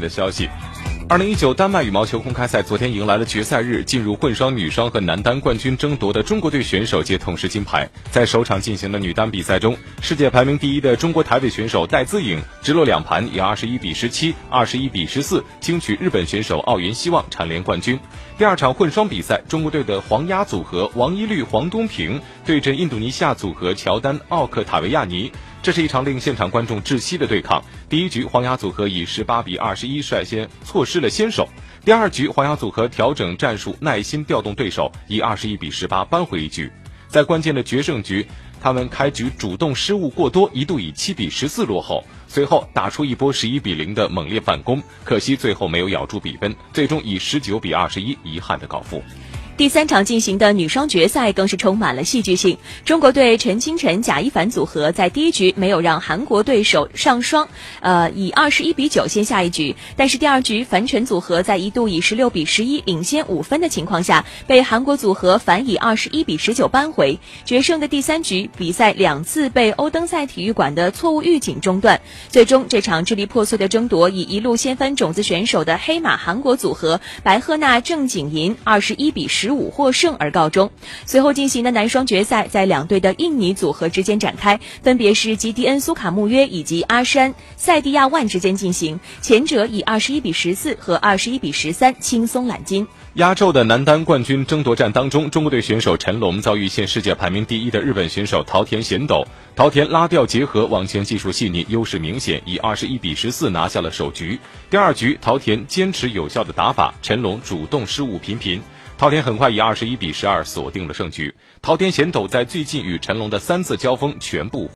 的消息。二零一九丹麦羽毛球公开赛昨天迎来了决赛日，进入混双、女双和男单冠军争夺的中国队选手皆同时金牌。在首场进行的女单比赛中，世界排名第一的中国台北选手戴资颖直落两盘，以二十一比十七、二十一比十四轻取日本选手奥原希望，蝉联冠军。第二场混双比赛，中国队的黄鸭组合王一律、黄东萍对阵印度尼西亚组合乔丹、奥克塔维亚尼。这是一场令现场观众窒息的对抗。第一局，黄雅组合以十八比二十一率先错失了先手。第二局，黄雅组合调整战术，耐心调动对手，以二十一比十八扳回一局。在关键的决胜局，他们开局主动失误过多，一度以七比十四落后，随后打出一波十一比零的猛烈反攻，可惜最后没有咬住比分，最终以十九比二十一遗憾的告负。第三场进行的女双决赛更是充满了戏剧性。中国队陈清晨、贾一凡组合在第一局没有让韩国对手上双，呃，以二十一比九先下一局。但是第二局樊晨组合在一度以十六比十一领先五分的情况下，被韩国组合反以二十一比十九扳回。决胜的第三局，比赛两次被欧登塞体育馆的错误预警中断。最终这场支离破碎的争夺以一路掀翻种子选手的黑马韩国组合白鹤娜郑景银二十一比十。十五获胜而告终。随后进行的男双决赛在两队的印尼组合之间展开，分别是吉迪恩苏卡穆约以及阿山塞蒂亚万之间进行。前者以二十一比十四和二十一比十三轻松揽金。压轴的男单冠军争夺战当中，中国队选手陈龙遭遇现世界排名第一的日本选手桃田贤斗。桃田拉吊结合，网前技术细腻，优势明显，以二十一比十四拿下了首局。第二局，桃田坚持有效的打法，陈龙主动失误频频。桃田很快以二十一比十二锁定了胜局。桃田贤斗在最近与陈龙的三次交锋全部。